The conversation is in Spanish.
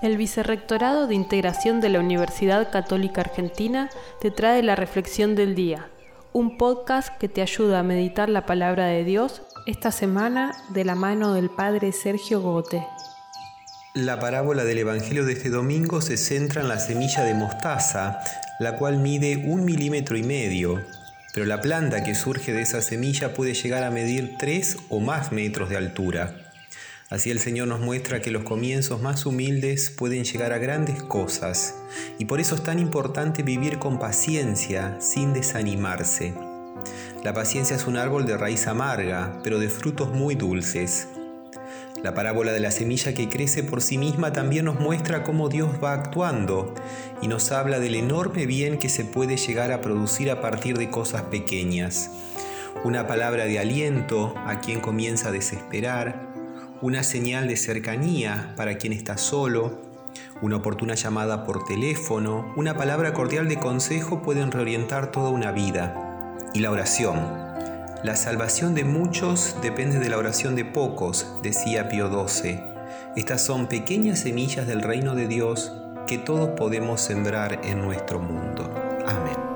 El Vicerrectorado de Integración de la Universidad Católica Argentina te trae la Reflexión del Día, un podcast que te ayuda a meditar la palabra de Dios esta semana de la mano del Padre Sergio Gote. La parábola del Evangelio de este domingo se centra en la semilla de mostaza, la cual mide un milímetro y medio, pero la planta que surge de esa semilla puede llegar a medir tres o más metros de altura. Así el Señor nos muestra que los comienzos más humildes pueden llegar a grandes cosas, y por eso es tan importante vivir con paciencia, sin desanimarse. La paciencia es un árbol de raíz amarga, pero de frutos muy dulces. La parábola de la semilla que crece por sí misma también nos muestra cómo Dios va actuando y nos habla del enorme bien que se puede llegar a producir a partir de cosas pequeñas. Una palabra de aliento a quien comienza a desesperar, una señal de cercanía para quien está solo, una oportuna llamada por teléfono, una palabra cordial de consejo pueden reorientar toda una vida. Y la oración, la salvación de muchos depende de la oración de pocos, decía Pío XII. Estas son pequeñas semillas del reino de Dios que todos podemos sembrar en nuestro mundo. Amén.